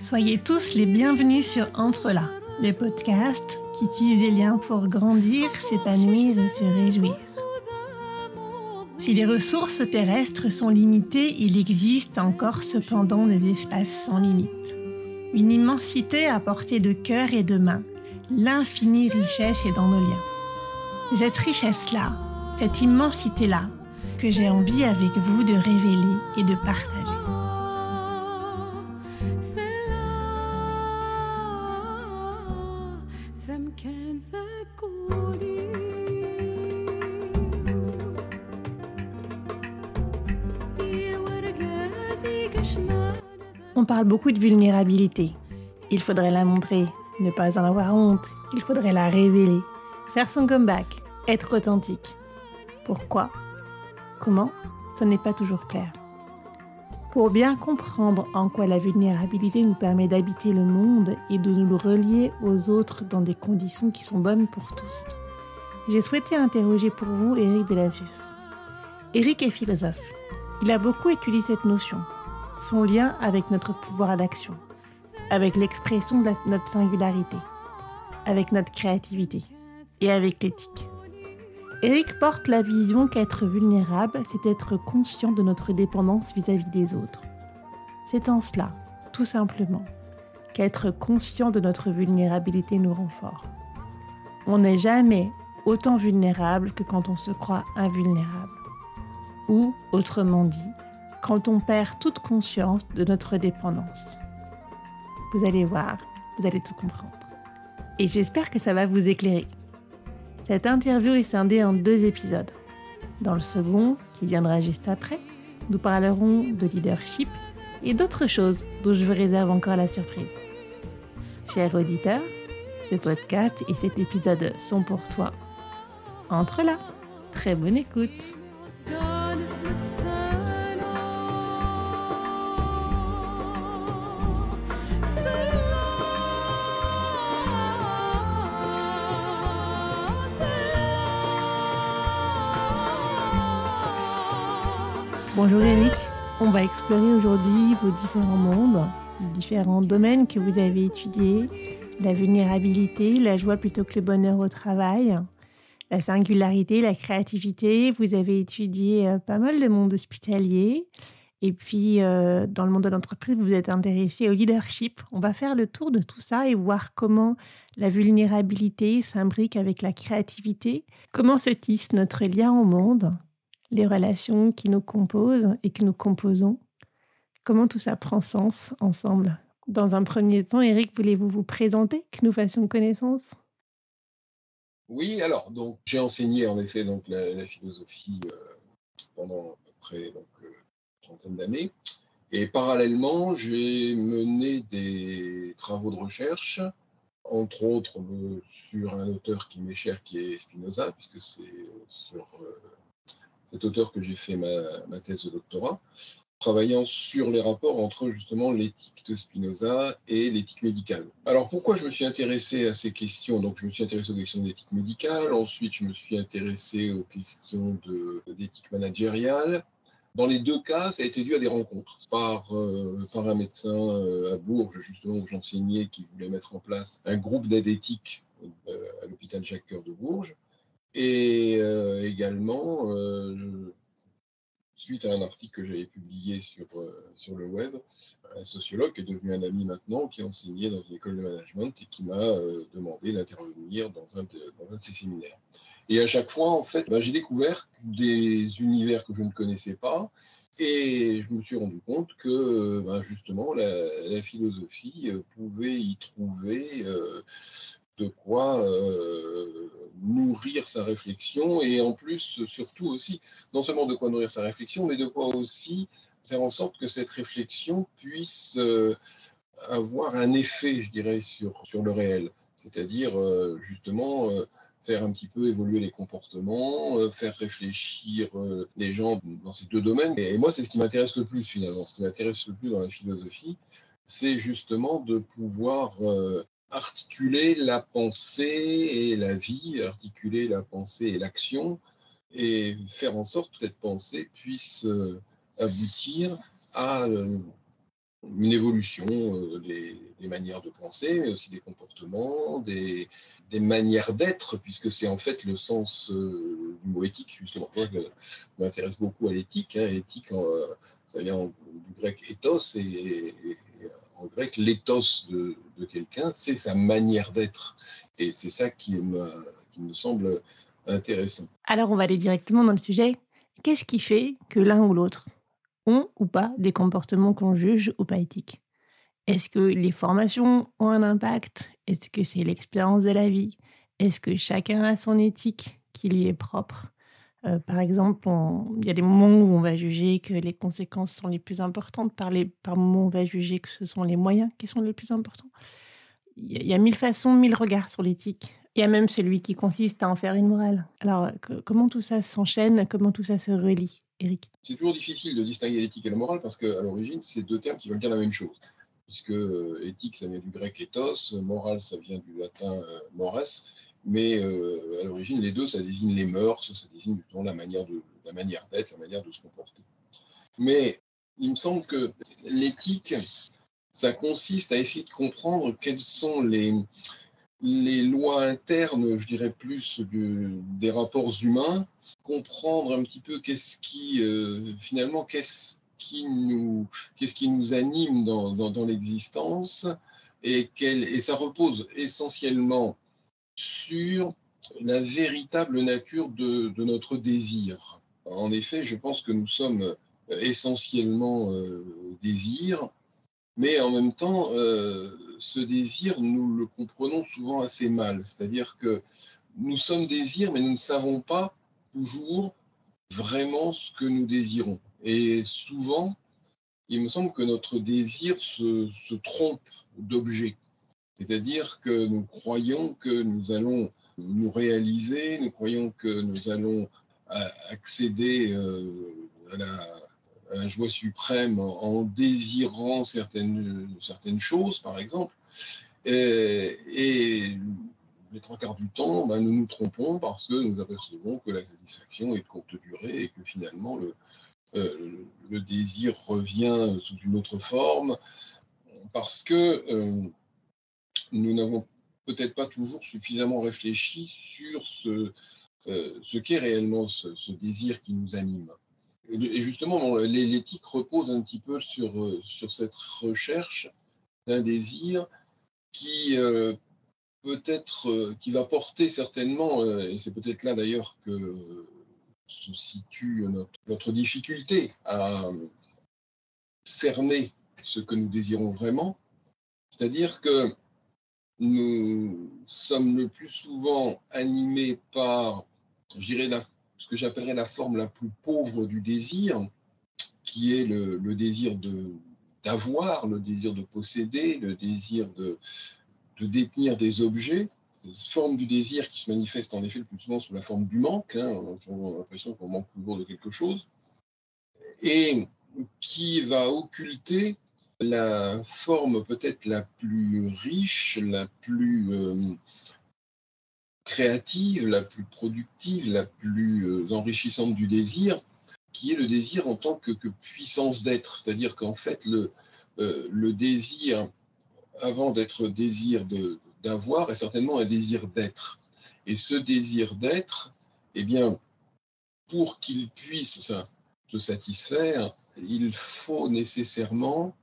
Soyez tous les bienvenus sur Entre là, le podcast qui tisse des liens pour grandir, s'épanouir et se réjouir. Si les ressources terrestres sont limitées, il existe encore cependant des espaces sans limite. Une immensité à portée de cœur et de main. L'infinie richesse est dans nos liens. Cette richesse-là, cette immensité-là, j'ai envie avec vous de révéler et de partager. On parle beaucoup de vulnérabilité. Il faudrait la montrer, ne pas en avoir honte, il faudrait la révéler, faire son comeback, être authentique. Pourquoi? Comment? Ce n'est pas toujours clair. Pour bien comprendre en quoi la vulnérabilité nous permet d'habiter le monde et de nous relier aux autres dans des conditions qui sont bonnes pour tous, j'ai souhaité interroger pour vous Eric Delassus. Eric est philosophe. Il a beaucoup étudié cette notion, son lien avec notre pouvoir d'action, avec l'expression de notre singularité, avec notre créativité et avec l'éthique. Eric porte la vision qu'être vulnérable, c'est être conscient de notre dépendance vis-à-vis des autres. C'est en cela, tout simplement, qu'être conscient de notre vulnérabilité nous rend fort. On n'est jamais autant vulnérable que quand on se croit invulnérable. Ou, autrement dit, quand on perd toute conscience de notre dépendance. Vous allez voir, vous allez tout comprendre. Et j'espère que ça va vous éclairer. Cette interview est scindée en deux épisodes. Dans le second, qui viendra juste après, nous parlerons de leadership et d'autres choses dont je vous réserve encore la surprise. Cher auditeur, ce podcast et cet épisode sont pour toi. Entre là, très bonne écoute. Bonjour Eric, on va explorer aujourd'hui vos différents mondes, différents domaines que vous avez étudiés, la vulnérabilité, la joie plutôt que le bonheur au travail, la singularité, la créativité. Vous avez étudié euh, pas mal le monde hospitalier. Et puis, euh, dans le monde de l'entreprise, vous êtes intéressé au leadership. On va faire le tour de tout ça et voir comment la vulnérabilité s'imbrique avec la créativité, comment se tisse notre lien au monde? Les relations qui nous composent et que nous composons. Comment tout ça prend sens ensemble? Dans un premier temps, Eric, voulez-vous vous présenter, que nous fassions connaissance? Oui, alors, donc j'ai enseigné en effet donc, la, philosophie euh, pendant à peu près donc, euh, trentaine d'années. Et parallèlement, j'ai mené des travaux de recherche, entre autres euh, sur un auteur qui m'est cher, qui est Spinoza, puisque c'est sur cet auteur que j'ai fait ma, thèse de doctorat, travaillant sur les rapports entre justement l'éthique de Spinoza et l'éthique médicale. Alors pourquoi je me suis intéressé à ces questions? Donc je me suis intéressé aux questions d'éthique médicale, ensuite je me suis intéressé aux questions d'éthique managériale. Dans les deux cas, ça a été dû à des rencontres par, euh, par un médecin euh, à Bourges, justement où j'enseignais, qui voulait mettre en place un groupe d'aide éthique euh, à l'hôpital Jacques-Cœur de Bourges. Et euh, également, euh, suite à un article que j'avais publié sur, euh, sur le web, un sociologue qui est devenu un ami maintenant, qui enseignait dans une école de management et qui m'a demandé d'intervenir dans un, de, dans un de ses séminaires. Et à chaque fois, en fait, bah, j'ai découvert des univers que je ne connaissais pas. Et je me suis rendu compte que bah, justement la, philosophie pouvait y trouver de quoi euh, nourrir sa réflexion et en plus, surtout aussi, non seulement de quoi nourrir sa réflexion, mais de quoi aussi faire en sorte que cette réflexion puisse euh, avoir un effet, je dirais, sur, le réel. C'est-à-dire, euh, justement, faire un petit peu évoluer les comportements, faire réfléchir les gens dans ces deux domaines. Et, moi, c'est ce qui m'intéresse le plus finalement. Ce qui m'intéresse le plus dans la philosophie, c'est justement de pouvoir articuler la pensée et la vie, articuler la pensée et l'action, et faire en sorte que cette pensée puisse euh, aboutir à une évolution des, manières de penser, mais aussi des comportements, des, manières d'être, puisque c'est en fait le sens du mot éthique, justement. Moi, je m'intéresse beaucoup à l'éthique. Hein. Éthique, ça vient du grec ethos, et, en grec, l'éthos de, quelqu'un, c'est sa manière d'être. Et c'est ça qui me, semble intéressant. Alors, on va aller directement dans le sujet. Qu'est-ce qui fait que l'un ou l'autre ont ou pas des comportements qu'on juge ou pas éthiques? Est-ce que les formations ont un impact? Est-ce que c'est l'expérience de la vie? Est-ce que chacun a son éthique qui lui est propre? Euh, par exemple, il y a des moments où on va juger que les conséquences sont les plus importantes, par, les, par moments on va juger que ce sont les moyens qui sont les plus importants. Il y, a, mille façons, mille regards sur l'éthique. Il y a même celui qui consiste à en faire une morale. Alors, comment tout ça s'enchaîne? Comment tout ça se relie? Eric C'est toujours difficile de distinguer l'éthique et la morale parce qu'à l'origine, c'est deux termes qui veulent dire la même chose. Puisque euh, éthique, ça vient du grec ethos, morale, ça vient du latin euh, mores. Mais euh, à l'origine, les deux, ça désigne les mœurs, ça désigne la manière de la manière d'être, la manière de se comporter. Mais il me semble que l'éthique, ça consiste à essayer de comprendre quelles sont les, les lois internes, je dirais plus des rapports humains, comprendre un petit peu qu'est-ce qui, euh, finalement, qu'est-ce qui nous, qu'est-ce qui nous anime dans, dans, l'existence, et, et ça repose essentiellement sur la véritable nature de, notre désir. En effet, je pense que nous sommes essentiellement euh, désir, mais en même temps, euh, ce désir, nous le comprenons souvent assez mal. C'est-à-dire que nous sommes désir, mais nous ne savons pas toujours vraiment ce que nous désirons. Et souvent, il me semble que notre désir se, se trompe d'objet. C'est-à-dire que nous croyons que nous allons nous réaliser, nous croyons que nous allons accéder euh, à la, joie suprême en, désirant certaines, certaines choses, par exemple. Et, les trois quarts du temps, ben, nous nous trompons parce que nous apercevons que la satisfaction est de courte durée et que finalement le, euh, désir revient sous une autre forme parce que euh, nous n'avons peut-être pas toujours suffisamment réfléchi sur ce, euh, qu'est réellement ce, désir qui nous anime. Et justement, l'éthique repose un petit peu sur, euh, cette recherche d'un désir qui euh, peut-être, qui va porter certainement, et c'est peut-être là d'ailleurs que se situe notre, difficulté à cerner ce que nous désirons vraiment. C'est-à-dire que nous sommes le plus souvent animés par, je dirais, ce que j'appellerais la forme la plus pauvre du désir, qui est le, désir de d'avoir, le désir de posséder, le désir de, de détenir des objets, forme du désir qui se manifeste en effet le plus souvent sous la forme du manque, hein, on a l'impression qu'on manque toujours de quelque chose, et qui va occulter la forme peut-être la plus riche, la plus euh, créative, la plus productive, la plus euh, enrichissante du désir, qui est le désir en tant que, puissance d'être. C'est-à-dire qu'en fait, le, euh, désir, avant d'être désir d'avoir, est certainement un désir d'être. Et ce désir d'être, eh bien, pour qu'il puisse se satisfaire, il faut nécessairement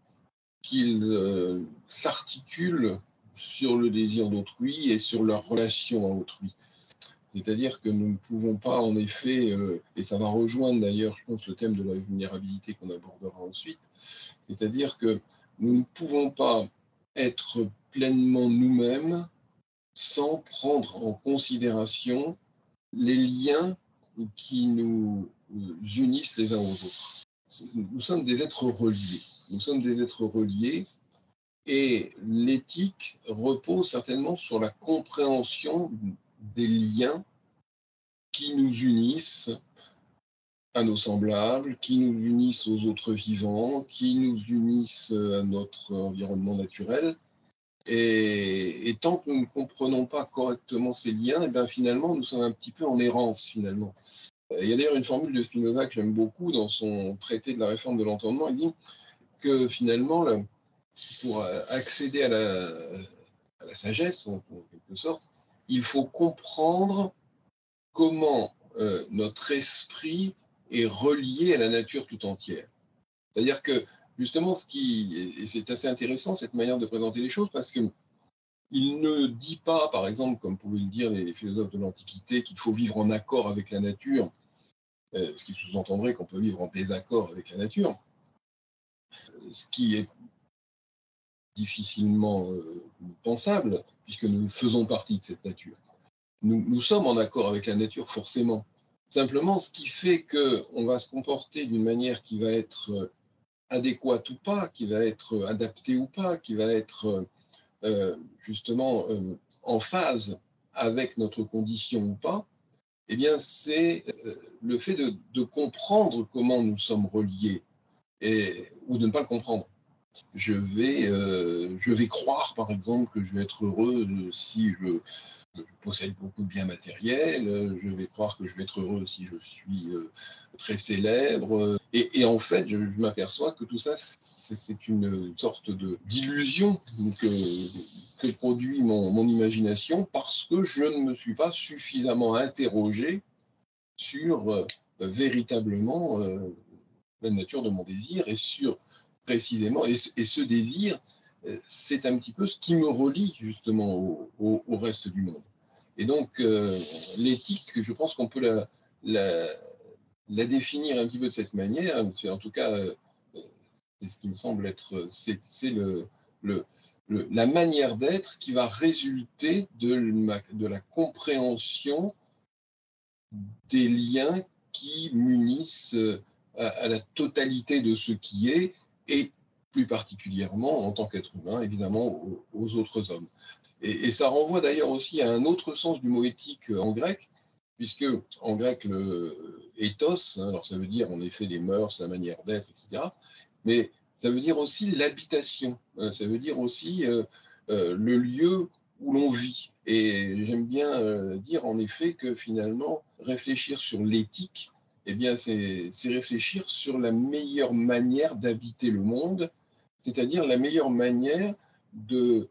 qu'il euh, s'articule sur le désir d'autrui et sur leur relation à autrui. C'est-à-dire que nous ne pouvons pas, en effet, euh, et ça va rejoindre d'ailleurs, je pense, le thème de la vulnérabilité qu'on abordera ensuite, c'est-à-dire que nous ne pouvons pas être pleinement nous-mêmes sans prendre en considération les liens qui nous unissent les uns aux autres. Nous sommes des êtres reliés. Nous sommes des êtres reliés et l'éthique repose certainement sur la compréhension des liens qui nous unissent à nos semblables, qui nous unissent aux autres vivants, qui nous unissent à notre environnement naturel. Et, tant que nous ne comprenons pas correctement ces liens, et eh bien finalement, nous sommes un petit peu en errance finalement. Il y a d'ailleurs une formule de Spinoza que j'aime beaucoup dans son traité de la réforme de l'entendement. Il dit que finalement, pour accéder à la, sagesse, en, quelque sorte, il faut comprendre comment euh, notre esprit est relié à la nature tout entière. C'est-à-dire que justement, ce qui, et c'est assez intéressant cette manière de présenter les choses, parce que il ne dit pas, par exemple, comme pouvaient le dire les philosophes de l'Antiquité, qu'il faut vivre en accord avec la nature, euh, ce qui sous-entendrait qu'on peut vivre en désaccord avec la nature, ce qui est difficilement euh, pensable, puisque nous faisons partie de cette nature. Nous, sommes en accord avec la nature forcément. Simplement, ce qui fait qu'on va se comporter d'une manière qui va être euh, adéquate ou pas, qui va être adaptée ou pas, qui va être euh, justement euh, en phase avec notre condition ou pas, eh bien, c'est euh, le fait de, comprendre comment nous sommes reliés et, ou de ne pas le comprendre. Je vais, je vais croire, par exemple, que je vais être heureux si je, possède beaucoup de biens matériels, euh, je vais croire que je vais être heureux si je suis euh, très célèbre. Et, en fait, je, m'aperçois que tout ça, c'est une sorte d'illusion que, que, produit mon, imagination parce que je ne me suis pas suffisamment interrogé sur euh, véritablement la nature de mon désir et sur précisément, et, ce désir, c'est un petit peu ce qui me relie justement au, reste du monde. Et donc, euh, l'éthique, je pense qu'on peut la, définir un petit peu de cette manière. En tout cas, euh, c'est ce qui me semble être, c'est le, la manière d'être qui va résulter de, la compréhension des liens qui munissent euh, à, à, la totalité de ce qui est et plus particulièrement en tant qu'être humain, évidemment, aux, autres hommes. Et, ça renvoie d'ailleurs aussi à un autre sens du mot éthique en grec, puisque en grec, le ethos, hein, alors ça veut dire en effet les mœurs, la manière d'être, etc., mais ça veut dire aussi l'habitation, hein, ça veut dire aussi euh, euh, le lieu où l'on vit. Et j'aime bien euh, dire en effet que finalement, réfléchir sur l'éthique, eh bien, c'est réfléchir sur la meilleure manière d'habiter le monde c'est-à-dire la meilleure manière de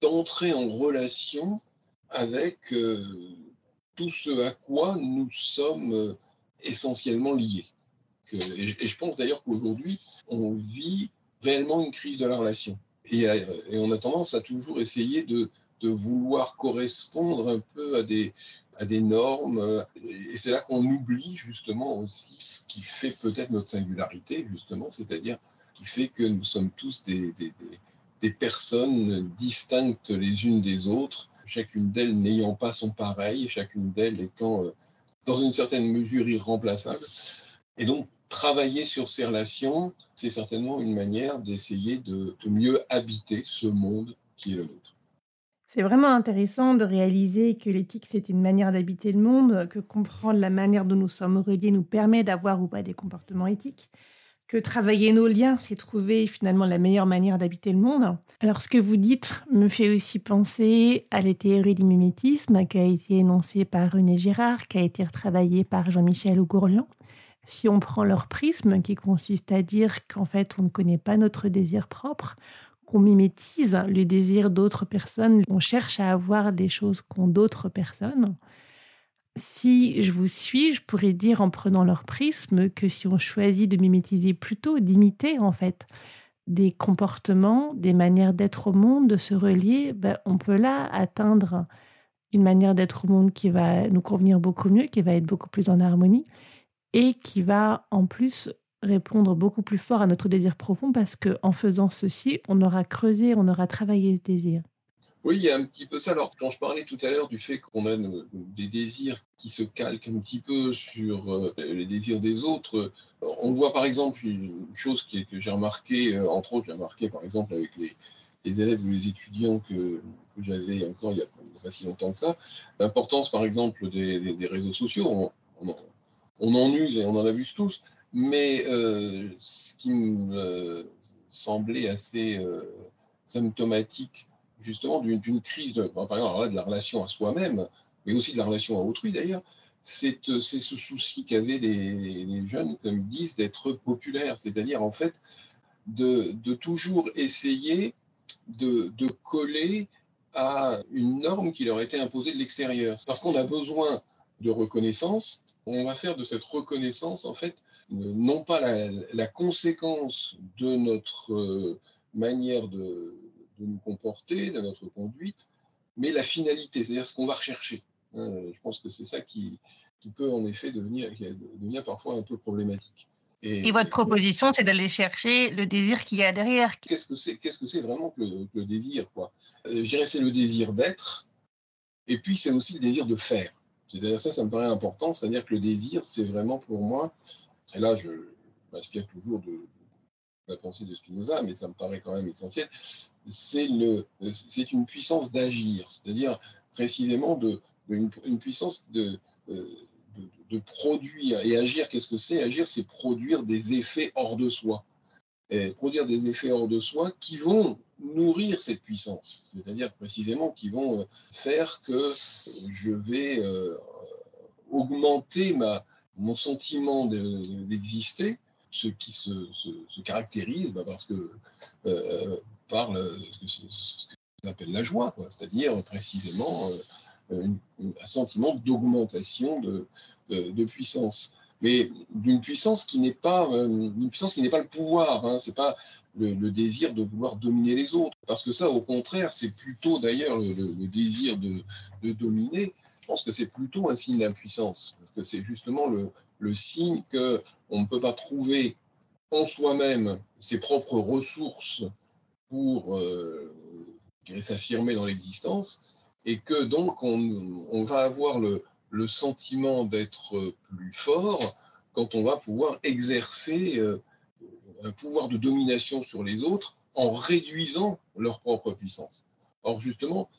d'entrer en relation avec tout ce à quoi nous sommes euh, essentiellement liés. et, je pense d'ailleurs qu'aujourd'hui, on vit réellement une crise de la relation. Et, on a tendance à toujours essayer de, vouloir correspondre un peu à des, normes. Et c'est là qu'on oublie justement aussi ce qui fait peut-être notre singularité, justement, c'est-à-dire qui fait que nous sommes tous des, personnes distinctes les unes des autres, chacune d'elles n'ayant pas son pareil, chacune d'elles étant euh, dans une certaine mesure irremplaçable. Et donc, travailler sur ces relations, c'est certainement une manière d'essayer de, de mieux habiter ce monde qui est le nôtre. C'est vraiment intéressant de réaliser que l'éthique, c'est une manière d'habiter le monde, que comprendre la manière dont nous sommes reliés nous permet d'avoir ou pas des comportements éthiques, que travailler nos liens, c'est trouver finalement la meilleure manière d'habiter le monde. Alors ce que vous dites me fait aussi penser à la théorie du mimétisme qui a été énoncée par René Girard, qui a été retravaillée par Jean-Michel Augourlian. Si on prend leur prisme, qui consiste à dire qu'en fait on ne connaît pas notre désir propre, qu'on mimétise le désir d'autres personnes, on cherche à avoir des choses qu'ont d'autres personnes. Si je vous suis, je pourrais dire en prenant leur prisme que si on choisit de mimétiser plutôt, d'imiter en fait des comportements, des manières d'être au monde, de se relier, ben, on peut là atteindre une manière d'être au monde qui va nous convenir beaucoup mieux, qui va être beaucoup plus en harmonie et qui va en plus répondre beaucoup plus fort à notre désir profond parce qu'en faisant ceci, on aura creusé, on aura travaillé ce désir. Oui, il y a un petit peu ça. Alors, quand je parlais tout à l'heure du fait qu'on a des désirs qui se calquent un petit peu sur euh, les désirs des autres, on voit par exemple une chose que j'ai remarqué, euh, entre autres, j'ai remarqué par exemple avec les, élèves ou les étudiants que, j'avais encore il n'y a, pas si longtemps que ça, l'importance par exemple des, réseaux sociaux. On, en use et on en abuse tous. Mais euh, ce qui me semblait assez euh, symptomatique justement d'une crise, par exemple, de la relation à soi-même, mais aussi de la relation à autrui d'ailleurs, c'est ce souci qu'avaient les, jeunes, comme ils disent, d'être populaires, c'est-à-dire en fait de, toujours essayer de, coller à une norme qui leur était imposée de l'extérieur. Parce qu'on a besoin de reconnaissance, on va faire de cette reconnaissance, en fait, non pas la, conséquence de notre euh, manière de, nous comporter, de notre conduite, mais la finalité, c'est-à-dire ce qu'on va rechercher. Hein. je pense que c'est ça qui, peut en effet devenir, devenir parfois un peu problématique. Et, votre proposition, c'est d'aller chercher le désir qu'il y a derrière. Qu'est-ce que c'est Qu'est-ce que c'est vraiment que le, désir quoi? Euh, Je dirais c'est le désir d'être, et puis c'est aussi le désir de faire. C'est-à-dire ça, ça me paraît important. C'est-à-dire que le désir, c'est vraiment pour moi, et là je m'inspire toujours de, la pensée de Spinoza, mais ça me paraît quand même essentiel. C'est le, c'est une puissance d'agir, c'est-à-dire précisément de, une, puissance de, euh, de, produire. Et agir, qu'est-ce que c'est? Agir, c'est produire des effets hors de soi. Et produire des effets hors de soi qui vont nourrir cette puissance, c'est-à-dire précisément qui vont euh, faire que je vais euh, augmenter ma, mon sentiment d'exister, ce qui se, caractérise bah, parce que euh, par ce qu'on appelle la joie, c'est-à-dire précisément un sentiment d'augmentation de, puissance, mais d'une puissance qui n'est pas euh, puissance pas le pouvoir. Hein, c'est pas le, désir de vouloir dominer les autres, parce que ça, au contraire, c'est plutôt d'ailleurs le, désir de, dominer. Je pense que c'est plutôt un signe d'impuissance, parce que c'est justement le, signe que on ne peut pas trouver en soi-même ses propres ressources pour euh, s'affirmer dans l'existence, et que donc on, va avoir le, sentiment d'être euh, plus fort quand on va pouvoir exercer euh, un pouvoir de domination sur les autres en réduisant leur propre puissance. Or, justement,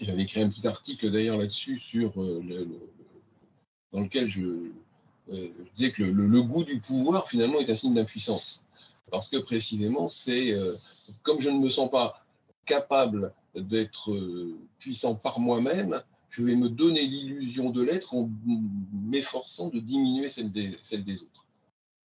j'avais écrit un petit article d'ailleurs là-dessus sur dans lequel je, disais que le, goût du pouvoir finalement est un signe d'impuissance. Parce que précisément, c'est comme je ne me sens pas capable d'être puissant par moi-même, je vais me donner l'illusion de l'être en m'efforçant de diminuer celle des, autres.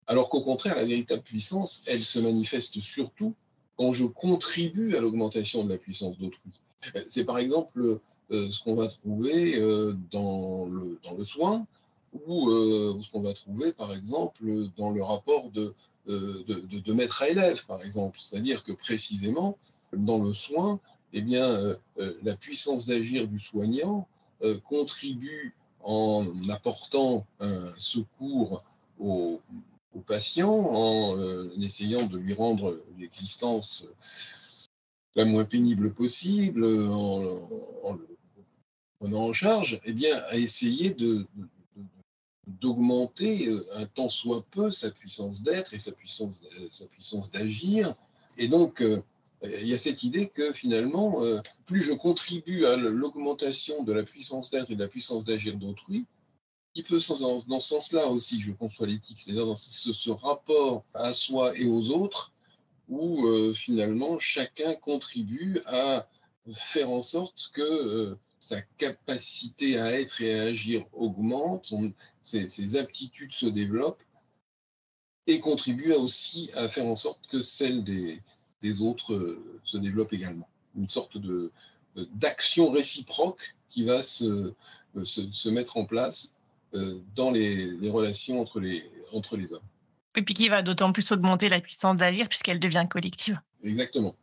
Alors qu'au contraire, la véritable puissance, elle se manifeste surtout quand je contribue à l'augmentation de la puissance d'autrui. C'est par exemple euh, ce qu'on va trouver euh, dans, le, dans le soin ou euh, ce qu'on va trouver par exemple dans le rapport de, de, de maître à élève, par exemple. C'est-à-dire que précisément, dans le soin, eh bien, la puissance d'agir du soignant, euh, contribue en apportant un secours au, patient, en euh, essayant de lui rendre l'existence la moins pénible possible, en, le prenant en charge, eh bien, à essayer de, d'augmenter euh, un tant soit peu sa puissance d'être et sa puissance, sa puissance d'agir. Et donc, il y a cette idée que finalement, euh, plus je contribue à l'augmentation de la puissance d'être et de la puissance d'agir d'autrui, qui peut dans, dans ce sens-là aussi, je conçois l'éthique, c'est-à-dire dans ce, rapport à soi et aux autres, où euh, finalement chacun contribue à faire en sorte que euh, sa capacité à être et à agir augmente, ses, ses, aptitudes se développent, et contribue aussi à faire en sorte que celle des, des autres euh, se développe également. Une sorte de d'action réciproque qui va se, euh, se, mettre en place euh, dans les, les, relations entre les, entre les hommes. Et puis qui va d'autant plus augmenter la puissance d'agir puisqu'elle devient collective. Exactement.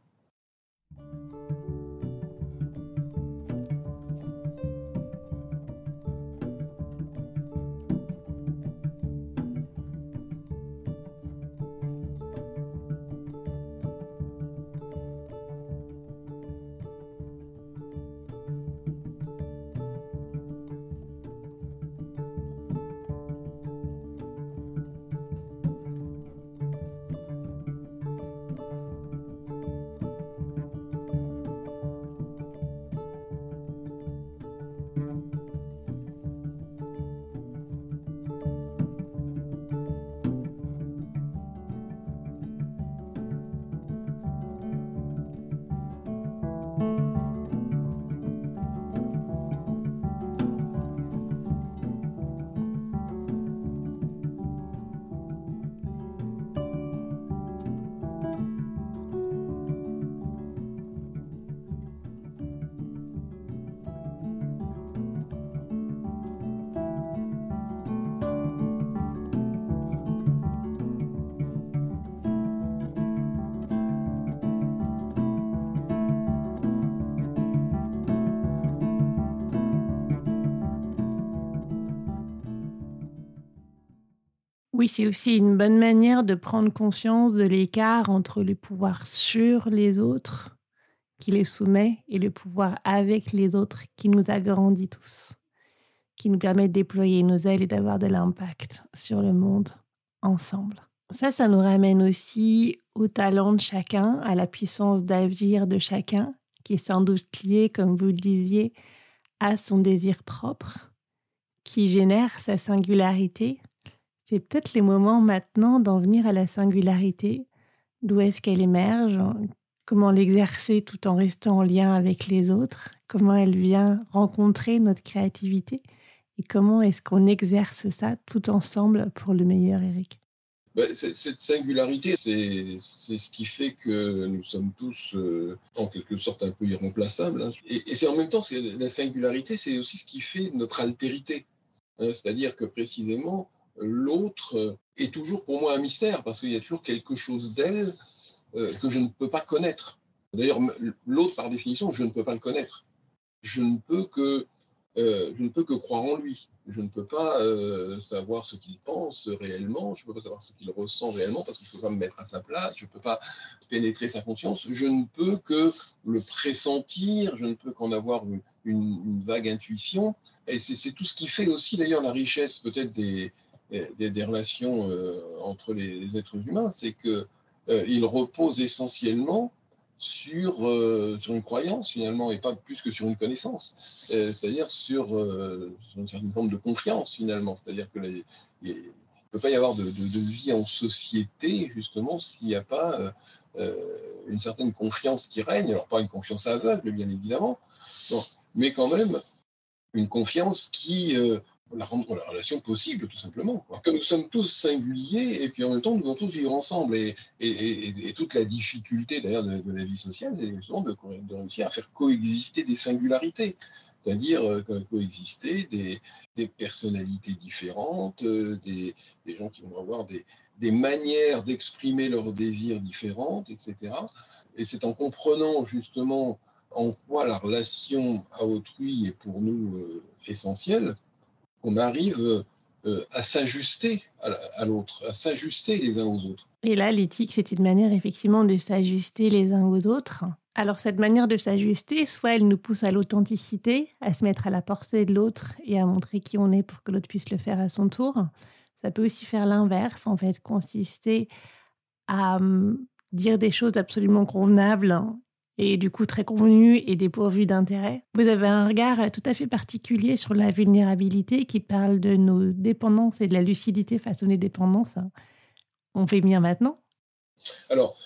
C'est aussi une bonne manière de prendre conscience de l'écart entre le pouvoir sur les autres qui les soumet et le pouvoir avec les autres qui nous agrandit tous, qui nous permet de déployer nos ailes et d'avoir de l'impact sur le monde ensemble. Ça, ça nous ramène aussi au talent de chacun, à la puissance d'agir de chacun, qui est sans doute lié, comme vous le disiez, à son désir propre, qui génère sa singularité. C'est peut-être les moments maintenant d'en venir à la singularité, d'où est-ce qu'elle émerge, comment l'exercer tout en restant en lien avec les autres, comment elle vient rencontrer notre créativité et comment est-ce qu'on exerce ça tout ensemble pour le meilleur, Eric? Bah, cette singularité, c'est ce qui fait que nous sommes tous euh, en quelque sorte un peu irremplaçables. Hein. Et, c'est en même temps, la singularité, c'est aussi ce qui fait notre altérité. Hein. C'est-à-dire que précisément, l'autre est toujours pour moi un mystère, parce qu'il y a toujours quelque chose d'elle euh, que je ne peux pas connaître. D'ailleurs, l'autre, par définition, je ne peux pas le connaître. Je ne peux que euh, je ne peux que croire en lui. Je ne peux pas euh, savoir ce qu'il pense réellement, je ne peux pas savoir ce qu'il ressent réellement parce que je ne peux pas me mettre à sa place, je ne peux pas pénétrer sa conscience, je ne peux que le pressentir, je ne peux qu'en avoir une, vague intuition. Et c'est tout ce qui fait aussi d'ailleurs la richesse peut-être des, des, relations euh, entre les, êtres humains, c'est qu'ils reposent essentiellement sur, euh, sur une croyance finalement et pas plus que sur une connaissance, euh, c'est-à-dire sur, euh, une certaine forme de confiance finalement, c'est-à-dire que il ne peut pas y avoir de, vie en société justement s'il n'y a pas une certaine confiance qui règne, alors pas une confiance aveugle bien évidemment, mais quand même une confiance qui la rendre la relation possible, tout simplement. Que nous sommes tous singuliers et puis en même temps, nous devons tous vivre ensemble. Et, et, toute la difficulté d'ailleurs de, la vie sociale, c'est justement de, réussir à faire coexister des singularités, c'est-à-dire euh, coexister des, des, personnalités différentes, euh, des, des, gens qui vont avoir des, manières d'exprimer leurs désirs différentes, etc. Et c'est en comprenant justement en quoi la relation à autrui est pour nous euh, essentielle on arrive euh, à s'ajuster à l'autre, à s'ajuster les uns aux autres. Et là, l'éthique, c'est une manière effectivement de s'ajuster les uns aux autres. Alors cette manière de s'ajuster, soit elle nous pousse à l'authenticité, à se mettre à la portée de l'autre et à montrer qui on est pour que l'autre puisse le faire à son tour. Ça peut aussi faire l'inverse, en fait, consister à hum, dire des choses absolument convenables et du coup très convenu et dépourvu d'intérêt. Vous avez un regard tout à fait particulier sur la vulnérabilité qui parle de nos dépendances et de la lucidité face aux dépendances. On fait bien maintenant Alors,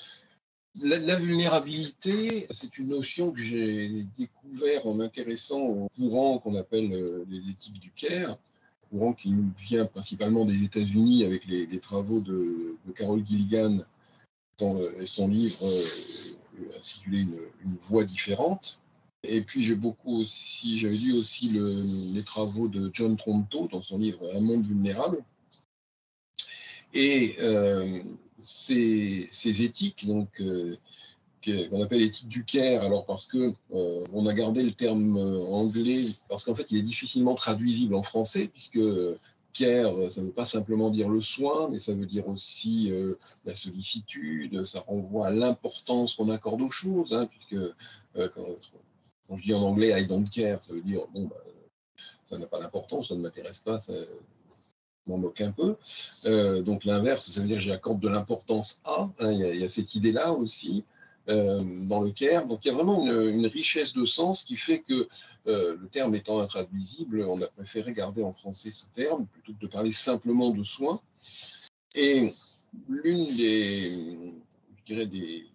la, vulnérabilité, c'est une notion que j'ai découvert en m'intéressant au courant qu'on appelle euh, les éthiques du Caire, courant qui nous vient principalement des États-Unis avec les, travaux de, Carol Gilligan dans euh, son livre euh, intitulé une, une voix différente. Et puis j'ai beaucoup aussi, j'avais lu aussi les travaux de John Tronto dans son livre Un monde vulnérable. Et euh, ces, éthiques, donc euh, qu'on appelle éthique du Caire, alors parce que euh, on a gardé le terme anglais, parce qu'en fait il est difficilement traduisible en français, puisque Care, euh, ça ne veut pas simplement dire le soin, mais ça veut dire aussi euh, la sollicitude, ça renvoie à l'importance qu'on accorde aux choses, hein, puisque euh, quand, je dis en anglais I don't care, ça veut dire bon, bah, ça n'a pas d'importance, ça ne m'intéresse pas, ça m'en moque un peu. donc l'inverse, ça veut dire j'accorde de l'importance à, hein, il y, a cette idée-là aussi. Dans le care. Donc il y a vraiment une, richesse de sens qui fait que euh, le terme étant intraduisible, on a préféré garder en français ce terme plutôt que de parler simplement de soins. Et l'une des, je dirais des,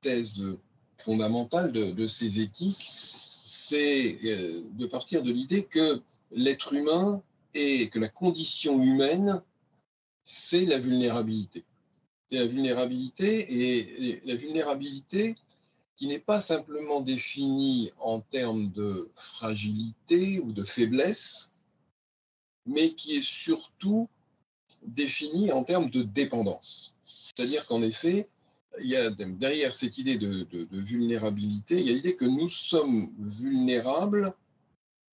thèses fondamentales de, ces éthiques, c'est euh, de partir de l'idée que l'être humain et que la condition humaine, c'est la vulnérabilité. La vulnérabilité et la vulnérabilité, qui n'est pas simplement défini en termes de fragilité ou de faiblesse, mais qui est surtout défini en termes de dépendance. C'est-à-dire qu'en effet, il y a derrière cette idée de, vulnérabilité, il y a l'idée que nous sommes vulnérables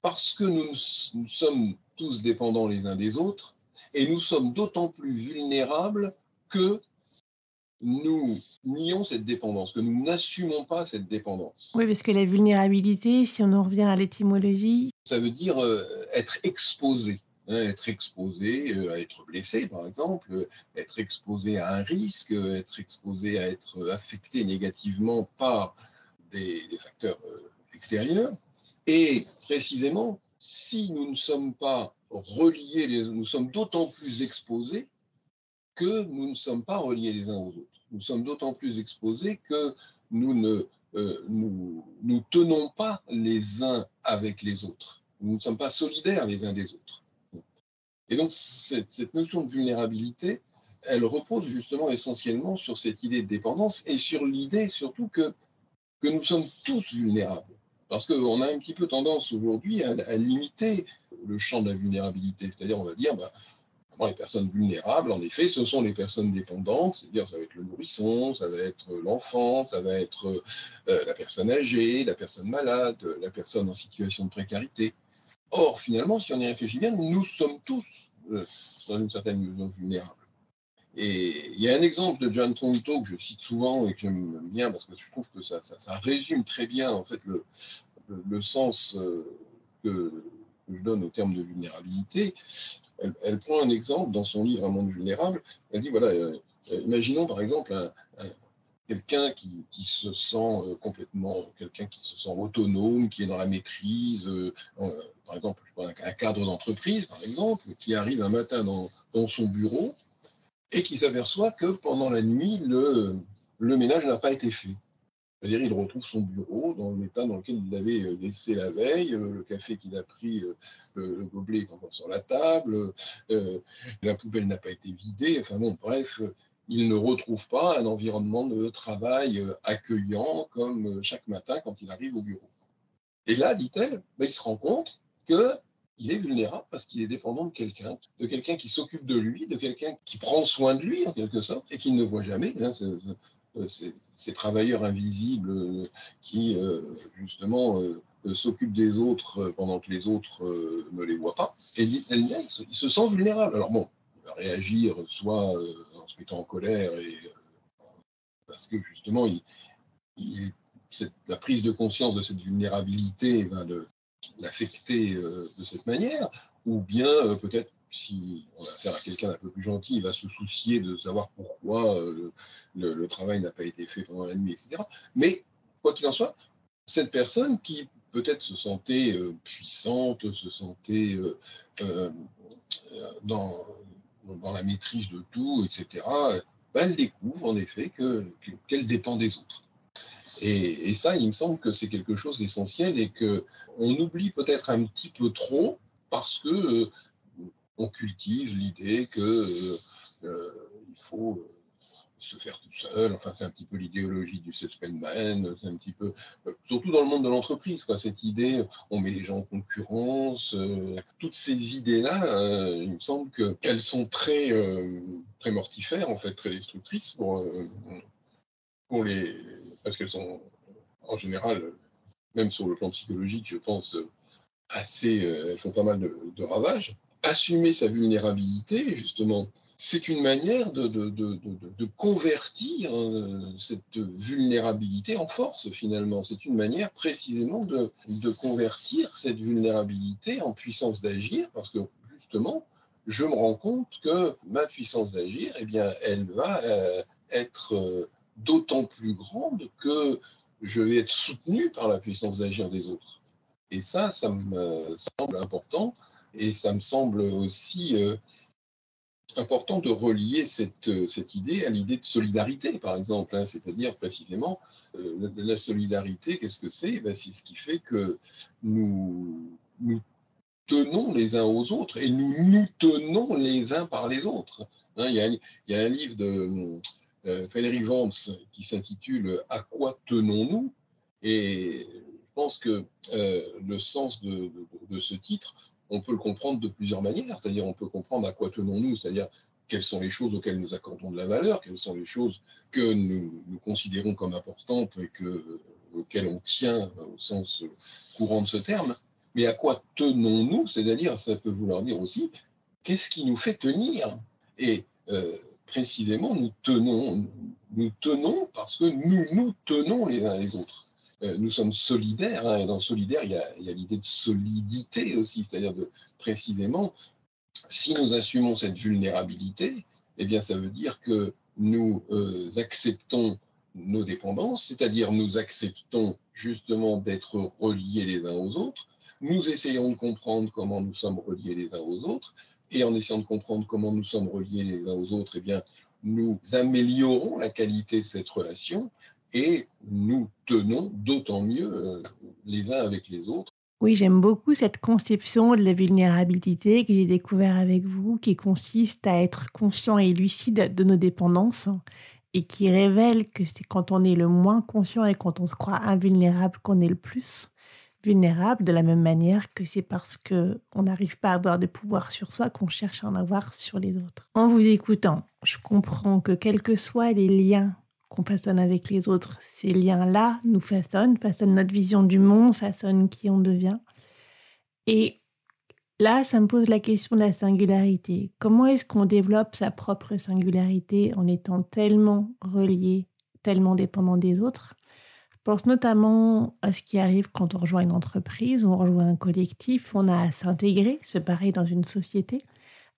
parce que nous, sommes tous dépendants les uns des autres Et nous sommes d'autant plus vulnérables que nous nions cette dépendance, que nous n'assumons pas cette dépendance. Oui, parce que la vulnérabilité, si on en revient à l'étymologie, ça veut dire euh, être exposé. Hein, être exposé euh, à être blessé, par exemple, être exposé à un risque, être exposé à être affecté négativement par des, facteurs euh, extérieurs. Et précisément, si nous ne sommes pas reliés, nous sommes d'autant plus exposés que nous ne sommes pas reliés les uns aux autres. Nous sommes d'autant plus exposés que nous ne nous, nous tenons pas les uns avec les autres. Nous ne sommes pas solidaires les uns des autres. Et donc, cette, notion de vulnérabilité, elle repose justement essentiellement sur cette idée de dépendance et sur l'idée surtout que, que nous sommes tous vulnérables. Parce qu'on a un petit peu tendance aujourd'hui à, limiter le champ de la vulnérabilité. C'est-à-dire, on va dire, bah, les personnes vulnérables, en effet, ce sont les personnes dépendantes, c'est-à-dire ça va être le nourrisson, ça va être l'enfant, ça va être euh, la personne âgée, la personne malade, la personne en situation de précarité. Or, finalement, si on y réfléchit bien, nous sommes tous, euh, dans une certaine mesure, vulnérables. Et il y a un exemple de John Tronto que je cite souvent et que j'aime bien parce que je trouve que ça, résume très bien en fait le, le, sens euh, que, je donne au terme de vulnérabilité. Elle, prend un exemple dans son livre Un monde vulnérable. Elle dit voilà, euh, imaginons par exemple un, quelqu'un qui, se sent euh, complètement, quelqu'un qui se sent autonome, qui est dans la maîtrise, euh, par exemple, un cadre d'entreprise, par exemple, qui arrive un matin dans, son bureau et qui s'aperçoit que pendant la nuit, le, le ménage n'a pas été fait. C'est-à-dire, il retrouve son bureau dans l'état dans lequel il l'avait euh, laissé la veille, le café qu'il a pris, le gobelet est encore sur la table, la poubelle n'a pas été vidée, enfin bon, bref, il ne retrouve pas un environnement de travail euh, accueillant comme euh, chaque matin quand il arrive au bureau. Et là, dit-elle, ben, il se rend compte qu'il est vulnérable parce qu'il est dépendant de quelqu'un, de quelqu'un qui s'occupe de lui, de quelqu'un qui prend soin de lui en quelque sorte et qu'il ne voit jamais. Hein, euh, ces, travailleurs invisibles qui, justement, s'occupent des autres pendant que les autres ne les voient pas. Et elle, il se sent vulnérable. Alors bon, réagir soit euh, en se mettant en colère euh, parce que justement la prise de conscience de cette vulnérabilité va l'affecter euh, de cette manière, ou bien peut-être si on a affaire à quelqu'un d'un peu plus gentil, il va se soucier de savoir pourquoi le, travail n'a pas été fait pendant la nuit, etc. Mais quoi qu'il en soit, cette personne qui peut-être se sentait puissante, se sentait dans, dans la maîtrise de tout, etc., ben, elle découvre en effet qu'elle dépend des autres. Et, ça, il me semble que c'est quelque chose d'essentiel et qu'on oublie peut-être un petit peu trop parce que euh, on cultive l'idée que euh, euh, il faut se faire tout seul. Enfin, c'est un petit peu l'idéologie du self-made c'est un petit peu, euh, surtout dans le monde de l'entreprise, quoi, cette idée, on met les gens en concurrence, euh, toutes ces idées-là, euh, il me semble qu'elles sont très, très mortifères, en fait, très destructrices pour, pour les, parce qu'elles sont, en général, même sur le plan psychologique, je pense, assez, elles font pas mal de ravages. Assumer sa vulnérabilité, justement, c'est une manière de, convertir euh, cette vulnérabilité en force, finalement. C'est une manière précisément de, convertir cette vulnérabilité en puissance d'agir, parce que justement, je me rends compte que ma puissance d'agir, eh bien, elle va euh, être euh, d'autant plus grande que je vais être soutenu par la puissance d'agir des autres. Et ça, ça me semble important, et ça me semble aussi important de relier cette, euh, cette idée à l'idée de solidarité, par exemple, hein, c'est-à-dire précisément euh, la, solidarité, qu'est-ce que c'est? Ben, C'est ce qui fait que nous, tenons les uns aux autres et nous nous tenons les uns par les autres. Hein, il, y a, un livre de euh, Valérie Vance qui s'intitule À quoi tenons-nous? Et je pense que euh, le sens de, ce titre on peut le comprendre de plusieurs manières, c'est-à-dire on peut comprendre à quoi tenons-nous, c'est-à-dire quelles sont les choses auxquelles nous accordons de la valeur, quelles sont les choses que nous, considérons comme importantes et que, auxquelles on tient au sens courant de ce terme, mais à quoi tenons-nous, c'est-à-dire ça peut vouloir dire aussi qu'est-ce qui nous fait tenir? Et précisément, nous tenons, nous tenons parce que nous nous tenons les uns les autres. Nous sommes solidaires, hein, et dans solidaire, il y a, l'idée de solidité aussi, c'est-à-dire de précisément, si nous assumons cette vulnérabilité, eh bien, ça veut dire que nous acceptons nos dépendances, c'est-à-dire nous acceptons justement d'être reliés les uns aux autres, nous essayons de comprendre comment nous sommes reliés les uns aux autres, et en essayant de comprendre comment nous sommes reliés les uns aux autres, eh bien, nous améliorons la qualité de cette relation et nous tenons d'autant mieux euh, les uns avec les autres. Oui, j'aime beaucoup cette conception de la vulnérabilité que j'ai découvert avec vous, qui consiste à être conscient et lucide de nos dépendances et qui révèle que c'est quand on est le moins conscient et quand on se croit invulnérable qu'on est le plus vulnérable, de la même manière que c'est parce que on n'arrive pas à avoir de pouvoir sur soi qu'on cherche à en avoir sur les autres. En vous écoutant, je comprends que quels que soient les liens qu'on façonne avec les autres, ces liens-là nous façonnent, façonnent notre vision du monde, façonnent qui on devient. Et Là, ça me pose la question de la singularité. Comment est-ce qu'on développe sa propre singularité en étant tellement relié, tellement dépendant des autres? Je pense notamment à ce qui arrive quand on rejoint une entreprise, on rejoint un collectif, on a à s'intégrer, se parer dans une société.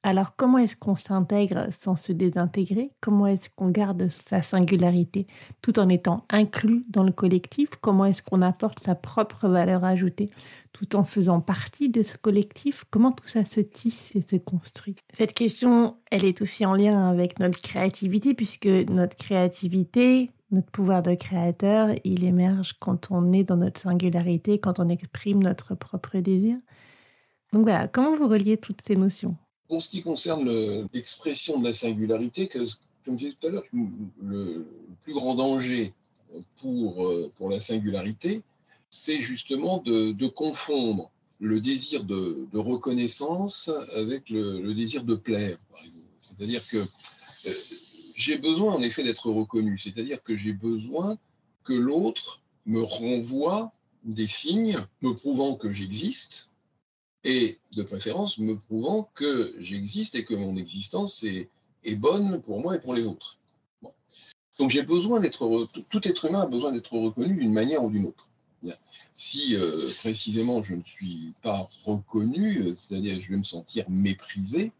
Alors comment est-ce qu'on s'intègre sans se désintégrer? Comment est-ce qu'on garde sa singularité? Tout en étant inclus dans le collectif Comment est-ce qu'on apporte sa propre valeur ajoutée? Tout en faisant partie de ce collectif Comment tout ça se tisse et se construit? Cette question, elle est aussi en lien avec notre créativité puisque notre créativité, notre pouvoir de créateur, il émerge quand on est dans notre singularité, quand on exprime notre propre désir. Donc voilà, comment vous reliez toutes ces notions? Pour ce qui concerne l'expression de la singularité, comme je disais tout à l'heure, le plus grand danger pour, euh, pour la singularité, c'est justement de, confondre le désir de, reconnaissance avec le, désir de plaire, C'est-à-dire que euh, j'ai besoin en effet d'être reconnu, c'est-à-dire que j'ai besoin que l'autre me renvoie des signes me prouvant que j'existe, et de préférence me prouvant que j'existe et que mon existence est, bonne pour moi et pour les autres. Donc j'ai besoin d'être, tout être humain a besoin d'être reconnu d'une manière ou d'une autre. Si euh, précisément je ne suis pas reconnu, euh, c'est-à-dire je vais me sentir méprisé,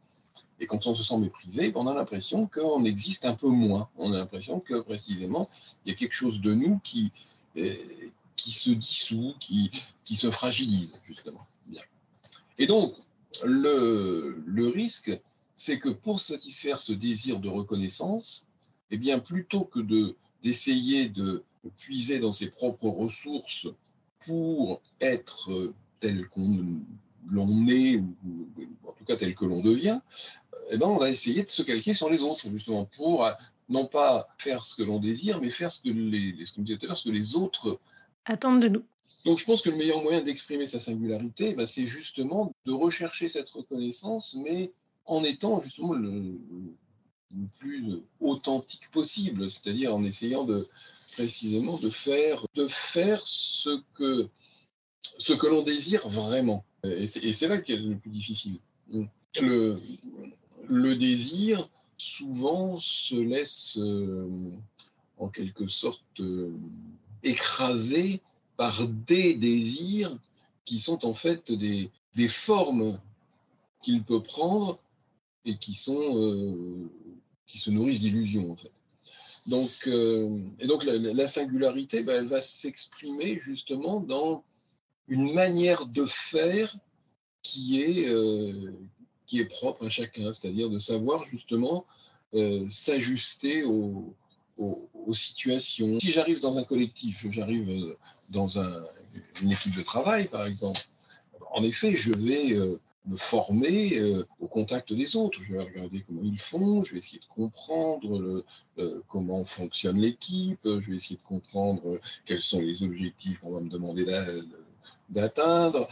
et quand on se sent méprisé, on a l'impression qu'on existe un peu moins. On a l'impression que précisément il y a quelque chose de nous qui, euh, qui se dissout, qui, qui se fragilise justement. Et donc, le, risque, c'est que pour satisfaire ce désir de reconnaissance, eh bien, plutôt que de, d'essayer de puiser dans ses propres ressources pour être tel qu'on l'on est, ou, en tout cas tel que l'on devient, eh ben, on va essayer de se calquer sur les autres, justement, pour non pas faire ce que l'on désire, mais faire ce que les, ce que les autres attendent de nous. Donc je pense que le meilleur moyen d'exprimer sa singularité, bah, c'est justement de rechercher cette reconnaissance, mais en étant justement le, plus authentique possible, c'est-à-dire en essayant de précisément de faire, ce que, ce que l'on désire vraiment. Et c'est là qu'est le plus difficile. Le, le désir, souvent, se laisse euh, en quelque sorte euh, écraser par des désirs qui sont en fait des, des formes qu'il peut prendre et qui sont euh, qui se nourrissent d'illusions en fait. Donc, euh, et donc la, singularité, ben, elle va s'exprimer justement dans une manière de faire qui est, euh, qui est propre à chacun, c'est-à-dire de savoir justement s'ajuster aux, aux, situations. Si j'arrive dans un collectif, j'arrive euh, dans une équipe de travail, par exemple, en effet, je vais euh, me former euh, au contact des autres. Je vais regarder comment ils font, je vais essayer de comprendre comment fonctionne l'équipe, je vais essayer de comprendre quels sont les objectifs qu'on va me demander d'atteindre,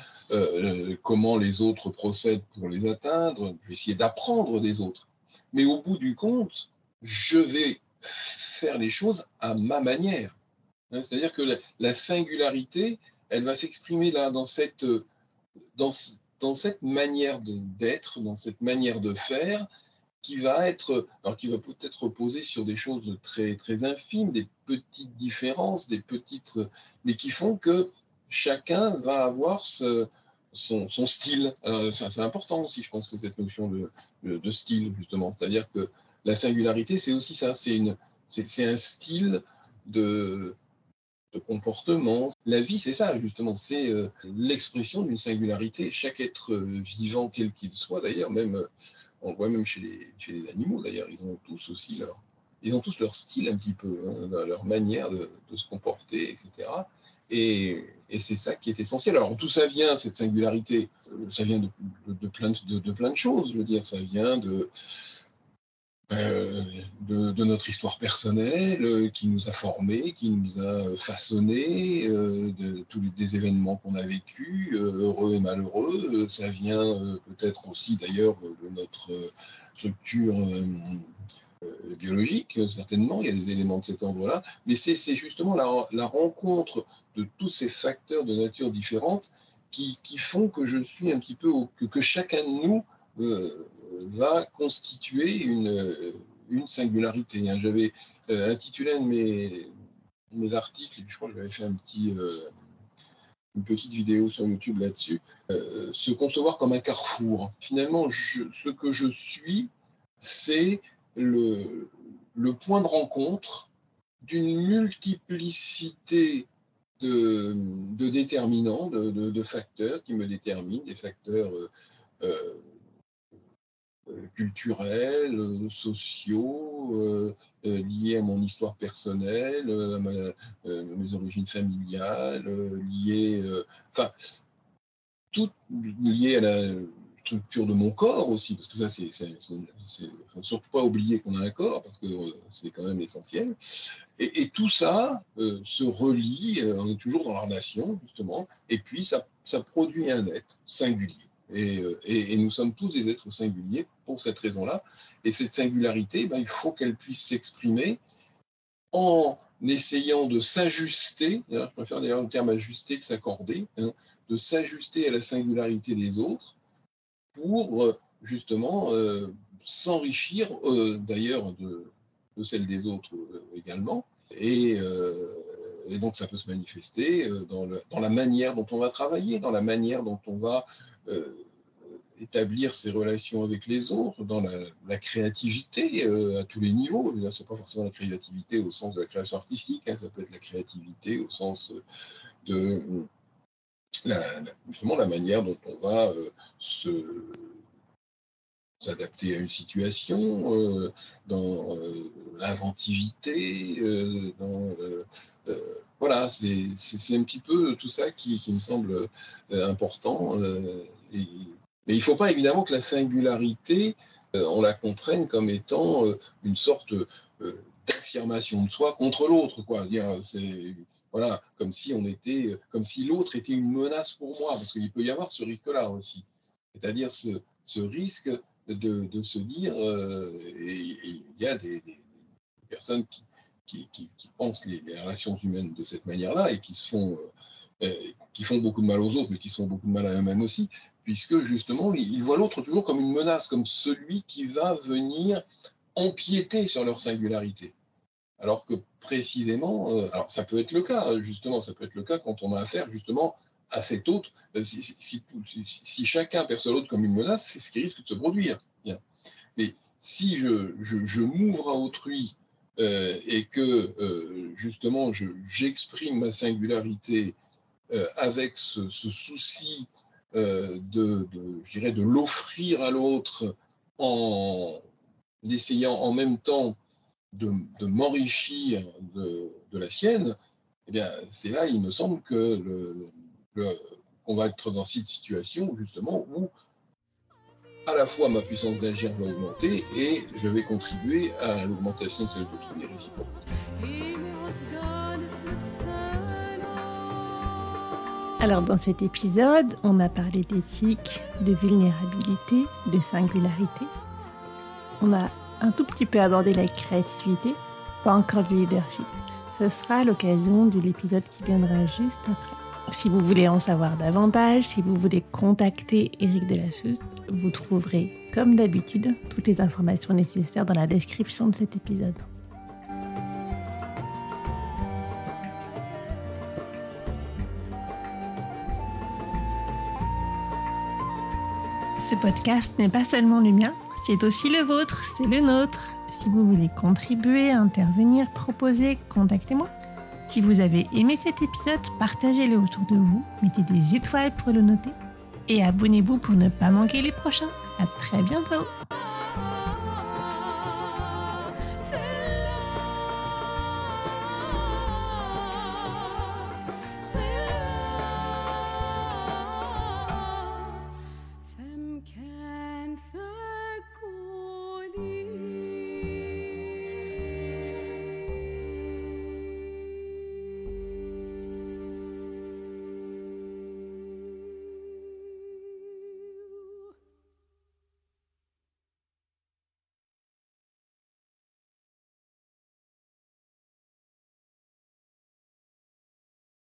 comment les autres procèdent pour les atteindre, je vais essayer d'apprendre des autres. Mais au bout du compte, je vais faire les choses à ma manière. Hein, c'est-à-dire que la, singularité, elle va s'exprimer là dans cette, dans, dans cette manière d'être, dans cette manière de faire, qui va être, alors qui va peut-être reposer sur des choses très très infimes, des petites différences, des petites, mais qui font que chacun va avoir son, son, style. C'est important aussi, je pense, cette notion de, de, style justement, c'est-à-dire que la singularité, c'est aussi ça, c'est un style de, de comportement. La vie, c'est ça, justement, c'est euh, l'expression d'une singularité. Chaque être vivant, quel qu'il soit, d'ailleurs, même euh, on voit même chez les, chez les animaux, d'ailleurs, ils ont tous aussi leur, ils ont tous leur style un petit peu, hein, leur manière de, se comporter, etc. Et, et c'est ça qui est essentiel. Alors, tout ça vient, cette singularité, euh, ça vient de, de, plein de choses, je veux dire, ça vient de, euh, de, notre histoire personnelle, euh, qui nous a formés, qui nous a façonnés, euh, de tous les événements qu'on a vécus, heureux et malheureux. ça vient peut-être aussi d'ailleurs de notre structure biologique, certainement, il y a des éléments de cet ordre-là, mais c'est justement la, rencontre de tous ces facteurs de nature différente qui, qui font que je suis un petit peu, que chacun de nous va constituer une, singularité. Hein. J'avais euh, intitulé un de mes, articles, je crois que j'avais fait euh, une petite vidéo sur YouTube là-dessus, euh, se concevoir comme un carrefour. Finalement, ce que je suis, c'est le, point de rencontre d'une multiplicité de, déterminants, de, facteurs qui me déterminent, des facteurs culturels, euh, sociaux, euh, liés à mon histoire personnelle, à, mes origines familiales, liés, enfin, tout lié à la structure de mon corps aussi, parce que ça, c'est, surtout pas oublier qu'on a un corps, parce que c'est quand même essentiel. Et, tout ça se relie, on est toujours dans la nation, justement, et puis ça produit un être singulier. Euh, et, nous sommes tous des êtres singuliers pour cette raison-là. Et cette singularité, ben, il faut qu'elle puisse s'exprimer en essayant de s'ajuster, je préfère d'ailleurs le terme ajuster que s'accorder, hein, de s'ajuster à la singularité des autres pour euh, justement euh, s'enrichir d'ailleurs de, celle des autres également. Et, donc ça peut se manifester dans, dans, la manière dont on va travailler, dans la manière dont on va euh, établir ses relations avec les autres, dans la, créativité euh, à tous les niveaux. Là, c'est pas forcément la créativité au sens de la création artistique, hein, ça peut être la créativité au sens de la, justement la manière dont on va euh, se s'adapter à une situation, dans l'inventivité, dans voilà, c'est un petit peu tout ça qui, qui me semble important mais il ne faut pas évidemment que la singularité, euh, on la comprenne comme étant euh, une sorte euh, d'affirmation de soi contre l'autre, quoi. C'est voilà, comme si on était, comme si l'autre était une menace pour moi, parce qu'il peut y avoir ce risque-là aussi. C'est-à-dire ce, ce, risque de, se dire, et il y a des, personnes qui, qui, pensent les, les, relations humaines de cette manière-là et qui se font qui font beaucoup de mal aux autres, mais qui font beaucoup de mal à eux-mêmes aussi, puisque justement, ils voient l'autre toujours comme une menace, comme celui qui va venir empiéter sur leur singularité. Alors que précisément, euh, alors ça peut être le cas, justement, ça peut être le cas quand on a affaire justement à cet autre. Euh, si, si, si, chacun perçoit l'autre comme une menace, c'est ce qui risque de se produire. Mais si je, je, m'ouvre à autrui euh, et que euh, justement j'exprime ma singularité euh, avec ce, souci euh, de, de, je de l'offrir à l'autre en essayant en même temps de, de m'enrichir de, la sienne, eh bien, c'est là, il me semble que le, on va être dans cette situation justement où à la fois ma puissance d'agir va augmenter et je vais contribuer à l'augmentation de celle d'autrui réciproquement. Alors dans cet épisode, on a parlé d'éthique, de vulnérabilité, de singularité. On a un tout petit peu abordé la créativité, pas encore le leadership. Ce sera l'occasion de l'épisode qui viendra juste après. Si vous voulez en savoir davantage, si vous voulez contacter Eric Delassus, vous trouverez, comme d'habitude, toutes les informations nécessaires dans la description de cet épisode. Ce podcast n'est pas seulement le mien, c'est aussi le vôtre, c'est le nôtre. Si vous voulez contribuer, intervenir, proposer, contactez-moi. Si vous avez aimé cet épisode, partagez-le autour de vous, mettez des étoiles pour le noter et abonnez-vous pour ne pas manquer les prochains. À très bientôt